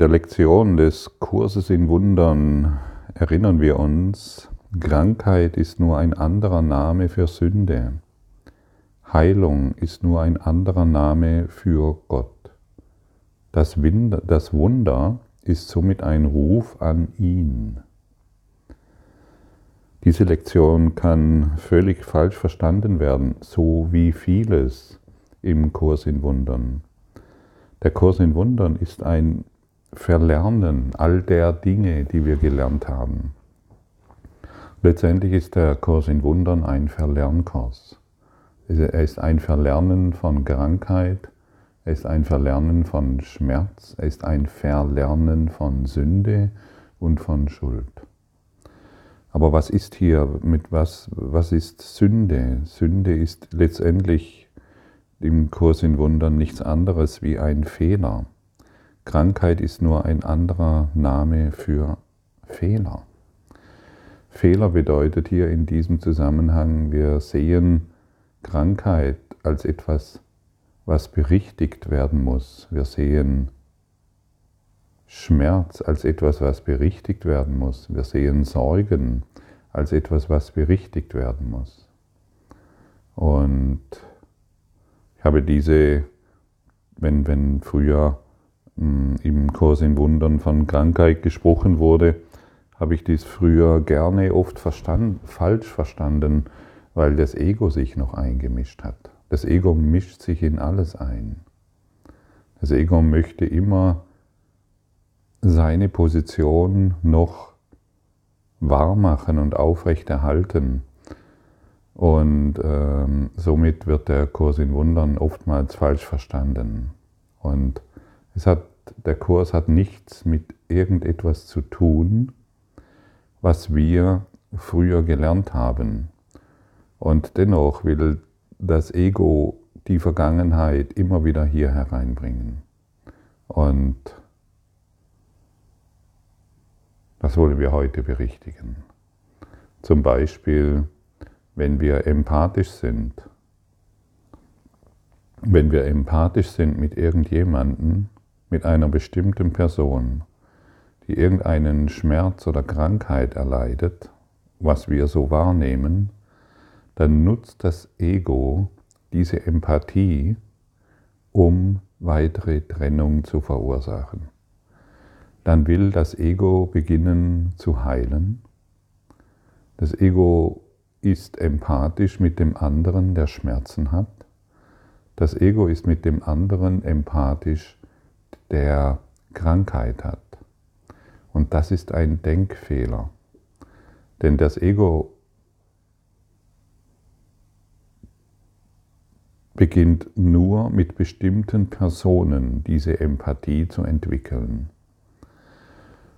der Lektion des Kurses in Wundern erinnern wir uns, Krankheit ist nur ein anderer Name für Sünde. Heilung ist nur ein anderer Name für Gott. Das Wunder ist somit ein Ruf an ihn. Diese Lektion kann völlig falsch verstanden werden, so wie vieles im Kurs in Wundern. Der Kurs in Wundern ist ein Verlernen all der Dinge, die wir gelernt haben. Letztendlich ist der Kurs in Wundern ein Verlernkurs. Er ist ein Verlernen von Krankheit, er ist ein Verlernen von Schmerz, er ist ein Verlernen von Sünde und von Schuld. Aber was ist hier mit was, was ist Sünde? Sünde ist letztendlich im Kurs in Wundern nichts anderes wie ein Fehler. Krankheit ist nur ein anderer Name für Fehler. Fehler bedeutet hier in diesem Zusammenhang, wir sehen Krankheit als etwas, was berichtigt werden muss. Wir sehen Schmerz als etwas, was berichtigt werden muss. Wir sehen Sorgen als etwas, was berichtigt werden muss. Und ich habe diese, wenn, wenn früher im Kurs in Wundern von Krankheit gesprochen wurde, habe ich dies früher gerne oft verstand, falsch verstanden, weil das Ego sich noch eingemischt hat. Das Ego mischt sich in alles ein. Das Ego möchte immer seine Position noch wahr machen und aufrechterhalten. Und ähm, somit wird der Kurs in Wundern oftmals falsch verstanden. Und es hat, der Kurs hat nichts mit irgendetwas zu tun, was wir früher gelernt haben. Und dennoch will das Ego die Vergangenheit immer wieder hier hereinbringen. Und das wollen wir heute berichtigen. Zum Beispiel, wenn wir empathisch sind. Wenn wir empathisch sind mit irgendjemandem, mit einer bestimmten Person, die irgendeinen Schmerz oder Krankheit erleidet, was wir so wahrnehmen, dann nutzt das Ego diese Empathie, um weitere Trennung zu verursachen. Dann will das Ego beginnen zu heilen. Das Ego ist empathisch mit dem anderen, der Schmerzen hat. Das Ego ist mit dem anderen empathisch, der Krankheit hat. Und das ist ein Denkfehler. Denn das Ego beginnt nur mit bestimmten Personen diese Empathie zu entwickeln.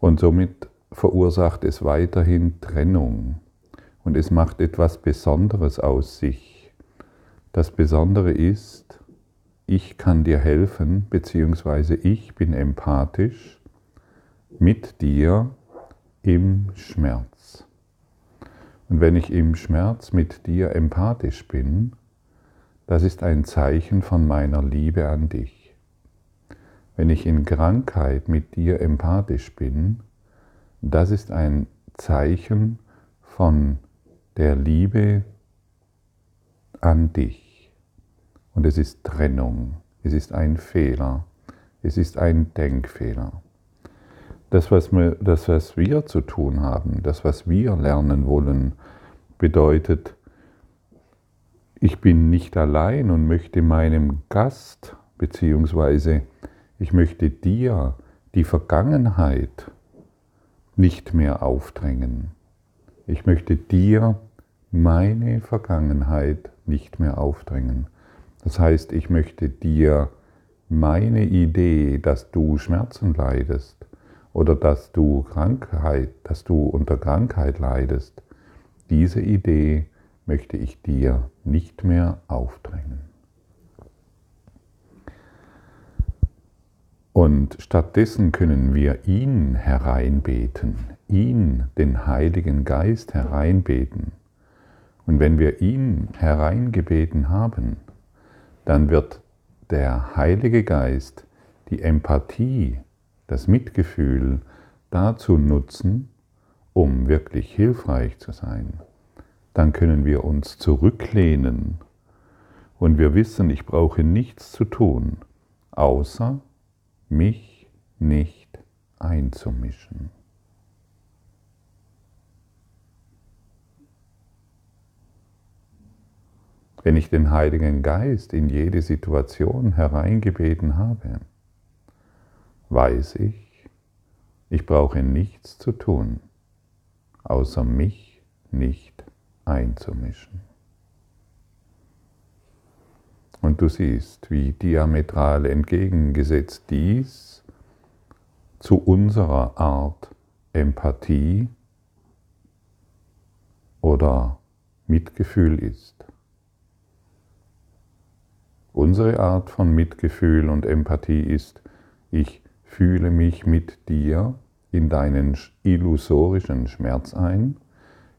Und somit verursacht es weiterhin Trennung und es macht etwas Besonderes aus sich. Das Besondere ist, ich kann dir helfen, beziehungsweise ich bin empathisch mit dir im Schmerz. Und wenn ich im Schmerz mit dir empathisch bin, das ist ein Zeichen von meiner Liebe an dich. Wenn ich in Krankheit mit dir empathisch bin, das ist ein Zeichen von der Liebe an dich. Und es ist Trennung, es ist ein Fehler, es ist ein Denkfehler. Das was, wir, das, was wir zu tun haben, das, was wir lernen wollen, bedeutet, ich bin nicht allein und möchte meinem Gast, beziehungsweise ich möchte dir die Vergangenheit nicht mehr aufdrängen. Ich möchte dir meine Vergangenheit nicht mehr aufdrängen. Das heißt, ich möchte dir meine Idee, dass du Schmerzen leidest oder dass du Krankheit, dass du unter Krankheit leidest, diese Idee möchte ich dir nicht mehr aufdrängen. Und stattdessen können wir ihn hereinbeten, ihn, den Heiligen Geist hereinbeten. Und wenn wir ihn hereingebeten haben, dann wird der Heilige Geist die Empathie das Mitgefühl dazu nutzen, um wirklich hilfreich zu sein, dann können wir uns zurücklehnen und wir wissen, ich brauche nichts zu tun, außer mich nicht einzumischen. Wenn ich den Heiligen Geist in jede Situation hereingebeten habe, weiß ich, ich brauche nichts zu tun, außer mich nicht einzumischen. Und du siehst, wie diametral entgegengesetzt dies zu unserer Art Empathie oder Mitgefühl ist. Unsere Art von Mitgefühl und Empathie ist, ich fühle mich mit dir in deinen illusorischen Schmerz ein,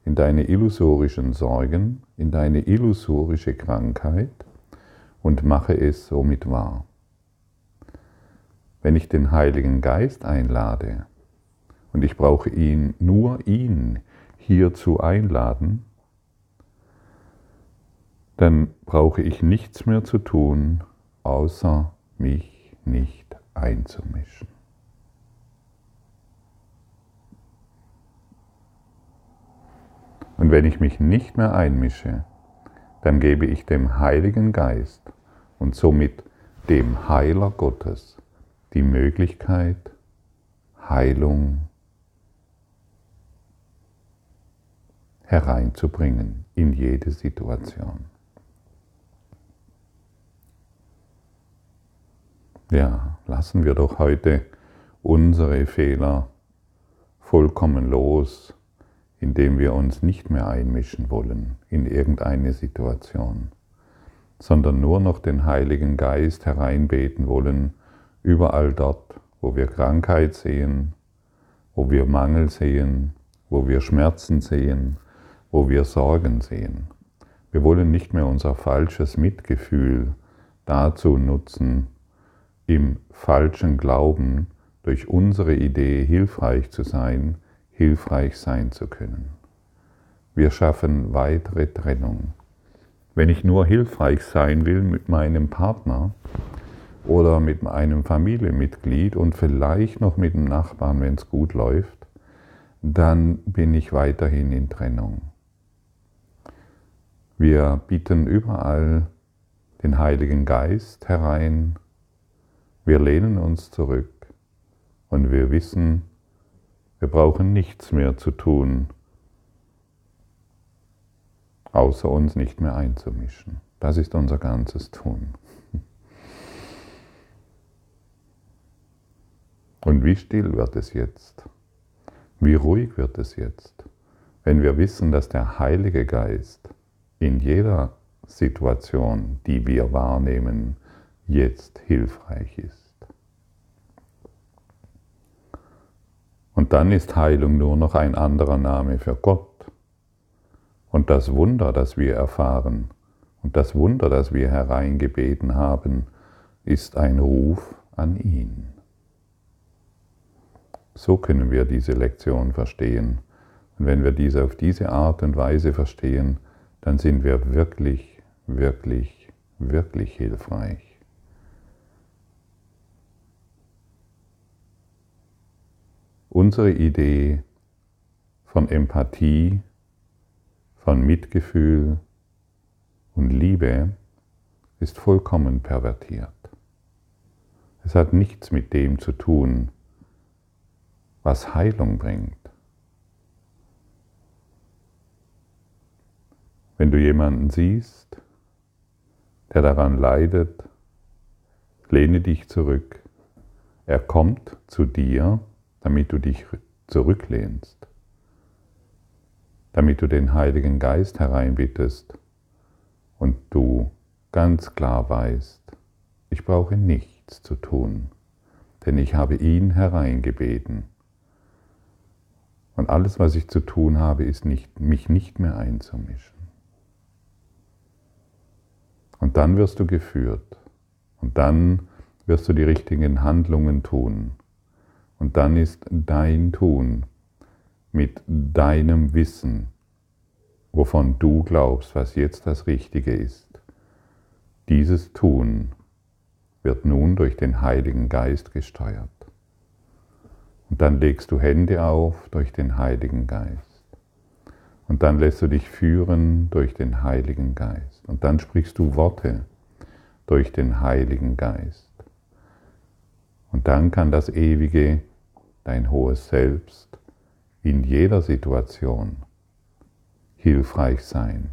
in deine illusorischen Sorgen, in deine illusorische Krankheit und mache es somit wahr. Wenn ich den Heiligen Geist einlade und ich brauche ihn, nur ihn hierzu einladen, dann brauche ich nichts mehr zu tun, außer mich nicht einzumischen. Und wenn ich mich nicht mehr einmische, dann gebe ich dem Heiligen Geist und somit dem Heiler Gottes die Möglichkeit, Heilung hereinzubringen in jede Situation. Ja, lassen wir doch heute unsere Fehler vollkommen los, indem wir uns nicht mehr einmischen wollen in irgendeine Situation, sondern nur noch den Heiligen Geist hereinbeten wollen, überall dort, wo wir Krankheit sehen, wo wir Mangel sehen, wo wir Schmerzen sehen, wo wir Sorgen sehen. Wir wollen nicht mehr unser falsches Mitgefühl dazu nutzen, im falschen Glauben durch unsere Idee hilfreich zu sein, hilfreich sein zu können. Wir schaffen weitere Trennung. Wenn ich nur hilfreich sein will mit meinem Partner oder mit einem Familienmitglied und vielleicht noch mit dem Nachbarn, wenn es gut läuft, dann bin ich weiterhin in Trennung. Wir bieten überall den Heiligen Geist herein, wir lehnen uns zurück und wir wissen, wir brauchen nichts mehr zu tun, außer uns nicht mehr einzumischen. Das ist unser ganzes Tun. Und wie still wird es jetzt? Wie ruhig wird es jetzt, wenn wir wissen, dass der Heilige Geist in jeder Situation, die wir wahrnehmen, jetzt hilfreich ist. Und dann ist Heilung nur noch ein anderer Name für Gott. Und das Wunder, das wir erfahren und das Wunder, das wir hereingebeten haben, ist ein Ruf an ihn. So können wir diese Lektion verstehen. Und wenn wir diese auf diese Art und Weise verstehen, dann sind wir wirklich, wirklich, wirklich hilfreich. Unsere Idee von Empathie, von Mitgefühl und Liebe ist vollkommen pervertiert. Es hat nichts mit dem zu tun, was Heilung bringt. Wenn du jemanden siehst, der daran leidet, lehne dich zurück. Er kommt zu dir damit du dich zurücklehnst, damit du den Heiligen Geist hereinbittest und du ganz klar weißt, ich brauche nichts zu tun, denn ich habe ihn hereingebeten. Und alles, was ich zu tun habe, ist nicht, mich nicht mehr einzumischen. Und dann wirst du geführt. Und dann wirst du die richtigen Handlungen tun Und dann ist dein Tun mit deinem Wissen, wovon du glaubst, was jetzt das Richtige ist. Dieses Tun wird nun durch den Heiligen Geist gesteuert. Und dann legst du Hände auf durch den Heiligen Geist. Und dann lässt du dich führen durch den Heiligen Geist. Und dann sprichst du Worte durch den Heiligen Geist. Und dann kann das Ewige, dein hohes Selbst, in jeder Situation hilfreich sein.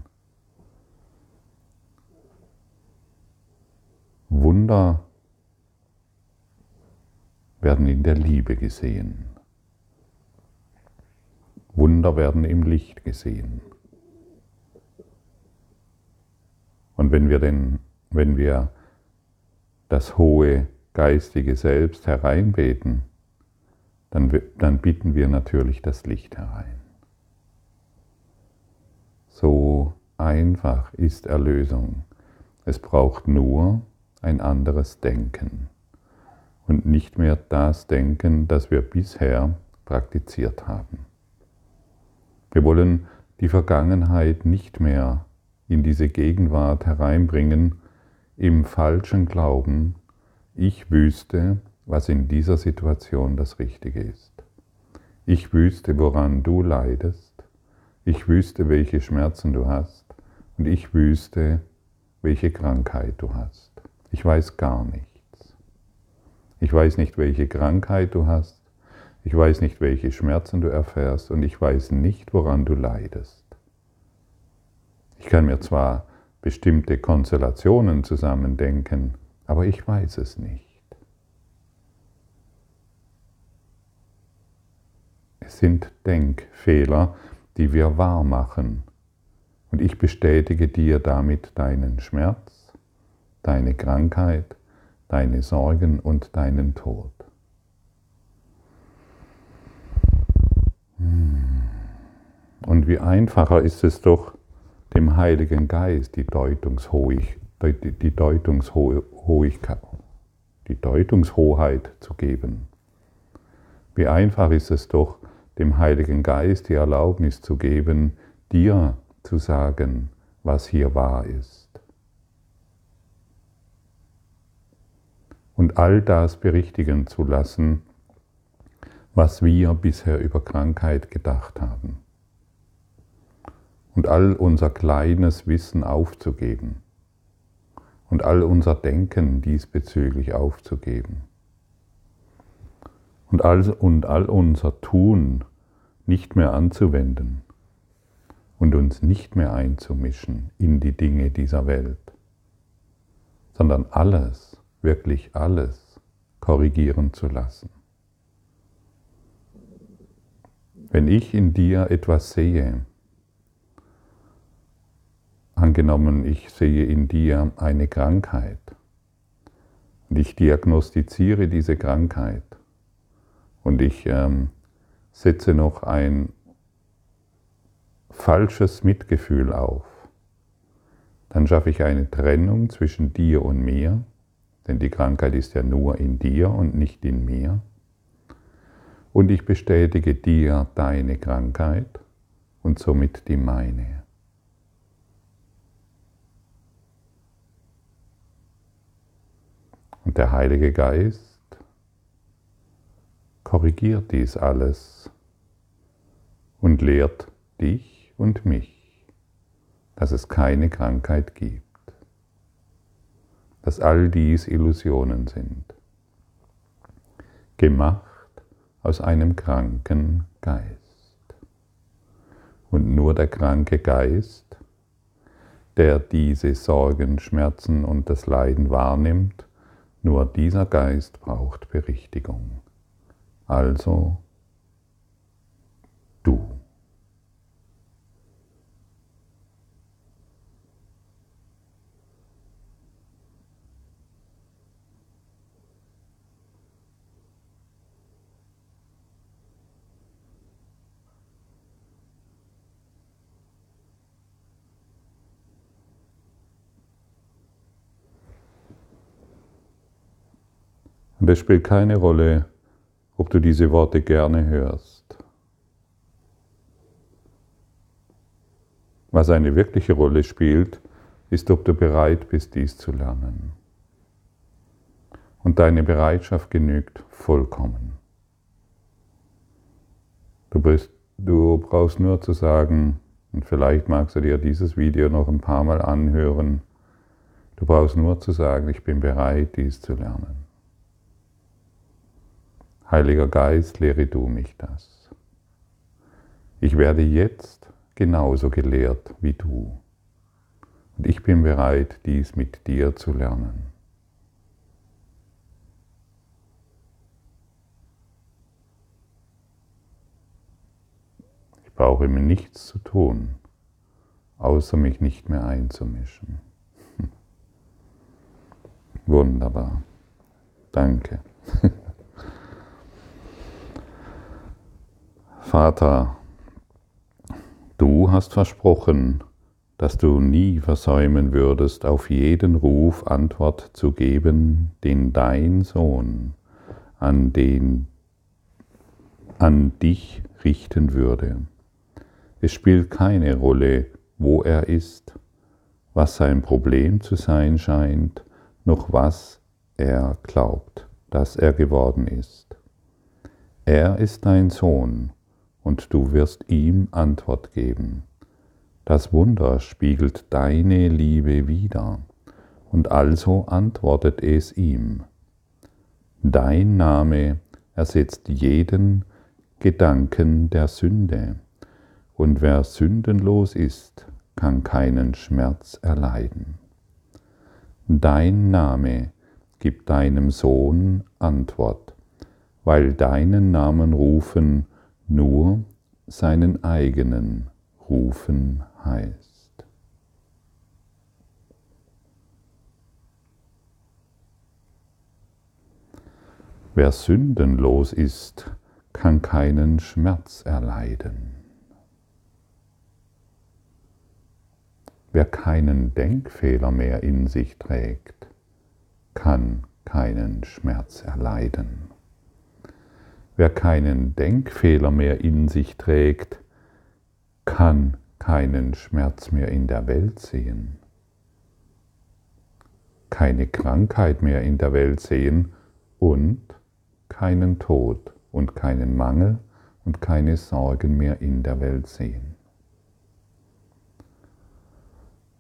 Wunder werden in der Liebe gesehen. Wunder werden im Licht gesehen. Und wenn wir, den, wenn wir das hohe geistige Selbst hereinbeten, dann, dann bitten wir natürlich das Licht herein. So einfach ist Erlösung. Es braucht nur ein anderes Denken und nicht mehr das Denken, das wir bisher praktiziert haben. Wir wollen die Vergangenheit nicht mehr in diese Gegenwart hereinbringen im falschen Glauben, ich wüsste, was in dieser Situation das Richtige ist. Ich wüsste, woran du leidest. Ich wüsste, welche Schmerzen du hast. Und ich wüsste, welche Krankheit du hast. Ich weiß gar nichts. Ich weiß nicht, welche Krankheit du hast. Ich weiß nicht, welche Schmerzen du erfährst. Und ich weiß nicht, woran du leidest. Ich kann mir zwar bestimmte Konstellationen zusammendenken, aber ich weiß es nicht. Es sind Denkfehler, die wir wahr machen. Und ich bestätige dir damit deinen Schmerz, deine Krankheit, deine Sorgen und deinen Tod. Und wie einfacher ist es doch, dem Heiligen Geist die, Deutungshoheit, die, Deutungshoheit, die Deutungshoheit zu geben. Wie einfach ist es doch, dem Heiligen Geist die Erlaubnis zu geben, dir zu sagen, was hier wahr ist. Und all das berichtigen zu lassen, was wir bisher über Krankheit gedacht haben. Und all unser kleines Wissen aufzugeben. Und all unser Denken diesbezüglich aufzugeben und all, und all unser Tun nicht mehr anzuwenden und uns nicht mehr einzumischen in die Dinge dieser Welt, sondern alles, wirklich alles korrigieren zu lassen. Wenn ich in dir etwas sehe, angenommen, ich sehe in dir eine Krankheit und ich diagnostiziere diese Krankheit, und ich ähm, setze noch ein falsches Mitgefühl auf, dann schaffe ich eine Trennung zwischen dir und mir, denn die Krankheit ist ja nur in dir und nicht in mir. Und ich bestätige dir deine Krankheit und somit die meine. Und der Heilige Geist korrigiert dies alles und lehrt dich und mich, dass es keine Krankheit gibt, dass all dies Illusionen sind, gemacht aus einem kranken Geist. Und nur der kranke Geist, der diese Sorgen, Schmerzen und das Leiden wahrnimmt, nur dieser Geist braucht Berichtigung also du. Und es spielt keine Rolle, ob du diese Worte gerne hörst. Was eine wirkliche Rolle spielt, ist, ob du bereit bist, dies zu lernen. Und deine Bereitschaft genügt vollkommen. Du, bist, du brauchst nur zu sagen, und vielleicht magst du dir dieses Video noch ein paar Mal anhören, du brauchst nur zu sagen, ich bin bereit, dies zu lernen. Heiliger Geist, lehre du mich das. Ich werde jetzt genauso gelehrt wie du. Und ich bin bereit, dies mit dir zu lernen. Ich brauche mir nichts zu tun, außer mich nicht mehr einzumischen. Wunderbar. Danke. Vater, du hast versprochen, dass du nie versäumen würdest, auf jeden Ruf Antwort zu geben, den dein Sohn an, den, an dich richten würde. Es spielt keine Rolle, wo er ist, was sein Problem zu sein scheint, noch was er glaubt, dass er geworden ist. Er ist dein Sohn, und du wirst ihm Antwort geben. Das Wunder spiegelt deine Liebe wider, und also antwortet es ihm. Dein Name ersetzt jeden Gedanken der Sünde und wer sündenlos ist, kann keinen Schmerz erleiden. Dein Name gibt deinem Sohn Antwort, weil deinen Namen rufen nur seinen eigenen rufen heißt. Wer sündenlos ist, kann keinen Schmerz erleiden. Wer keinen Denkfehler mehr in sich trägt, kann keinen Schmerz erleiden. Wer keinen Denkfehler mehr in sich trägt, kann keinen Schmerz mehr in der Welt sehen, keine Krankheit mehr in der Welt sehen und keinen Tod und keinen Mangel und keine Sorgen mehr in der Welt sehen.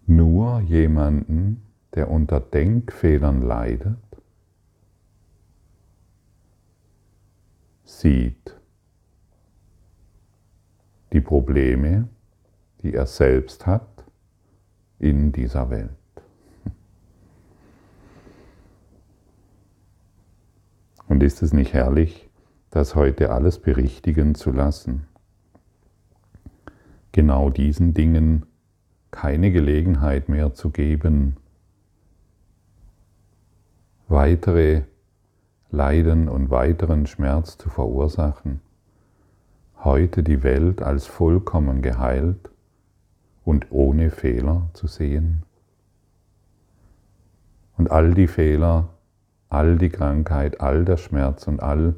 nur jemanden, der unter Denkfehlern leidet, sieht die Probleme, die er selbst hat in dieser Welt. Und ist es nicht herrlich, das heute alles berichtigen zu lassen? Genau diesen Dingen keine Gelegenheit mehr zu geben, weitere Leiden und weiteren Schmerz zu verursachen, heute die Welt als vollkommen geheilt und ohne Fehler zu sehen. Und all die Fehler, all die Krankheit, all der Schmerz und all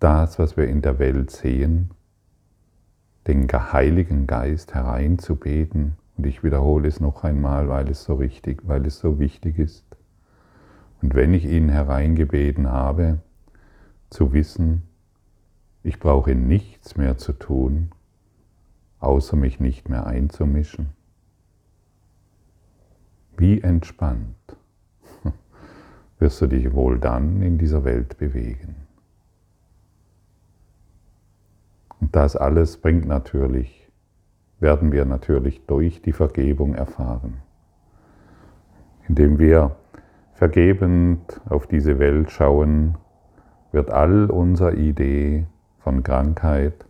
das, was wir in der Welt sehen, den Heiligen Geist hereinzubeten. Und ich wiederhole es noch einmal, weil es so richtig, weil es so wichtig ist. Und wenn ich ihn hereingebeten habe, zu wissen, ich brauche nichts mehr zu tun, außer mich nicht mehr einzumischen. Wie entspannt wirst du dich wohl dann in dieser Welt bewegen. Und das alles bringt natürlich, werden wir natürlich durch die Vergebung erfahren. Indem wir vergebend auf diese Welt schauen, wird all unsere Idee von Krankheit,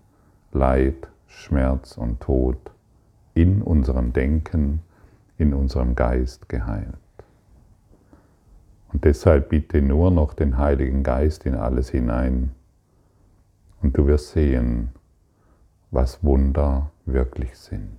Leid, Schmerz und Tod in unserem Denken, in unserem Geist geheilt. Und deshalb bitte nur noch den Heiligen Geist in alles hinein und du wirst sehen, was Wunder wirklich sind.